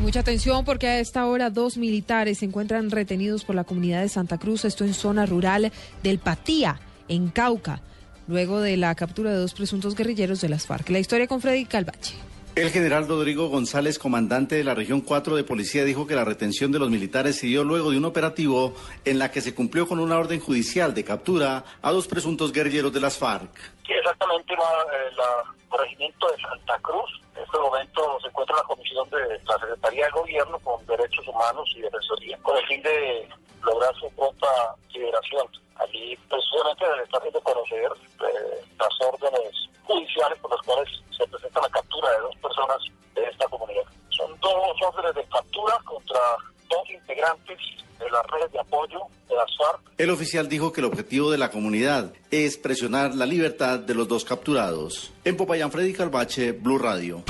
Mucha atención porque a esta hora dos militares se encuentran retenidos por la comunidad de Santa Cruz, esto en zona rural del Patía, en Cauca, luego de la captura de dos presuntos guerrilleros de las FARC. La historia con Freddy Calvache. El general Rodrigo González, comandante de la región 4 de policía, dijo que la retención de los militares se dio luego de un operativo en la que se cumplió con una orden judicial de captura a dos presuntos guerrilleros de las FARC. exactamente el regimiento de Santa Cruz. De la Secretaría de Gobierno con Derechos Humanos y Defensoría con el fin de lograr su pronta liberación. Allí precisamente está haciendo conocer eh, las órdenes judiciales por las cuales se presenta la captura de dos personas de esta comunidad. Son dos órdenes de captura contra dos integrantes de las redes de apoyo de las FARC. El oficial dijo que el objetivo de la comunidad es presionar la libertad de los dos capturados. En Popayán, Freddy Calvache, Blue Radio.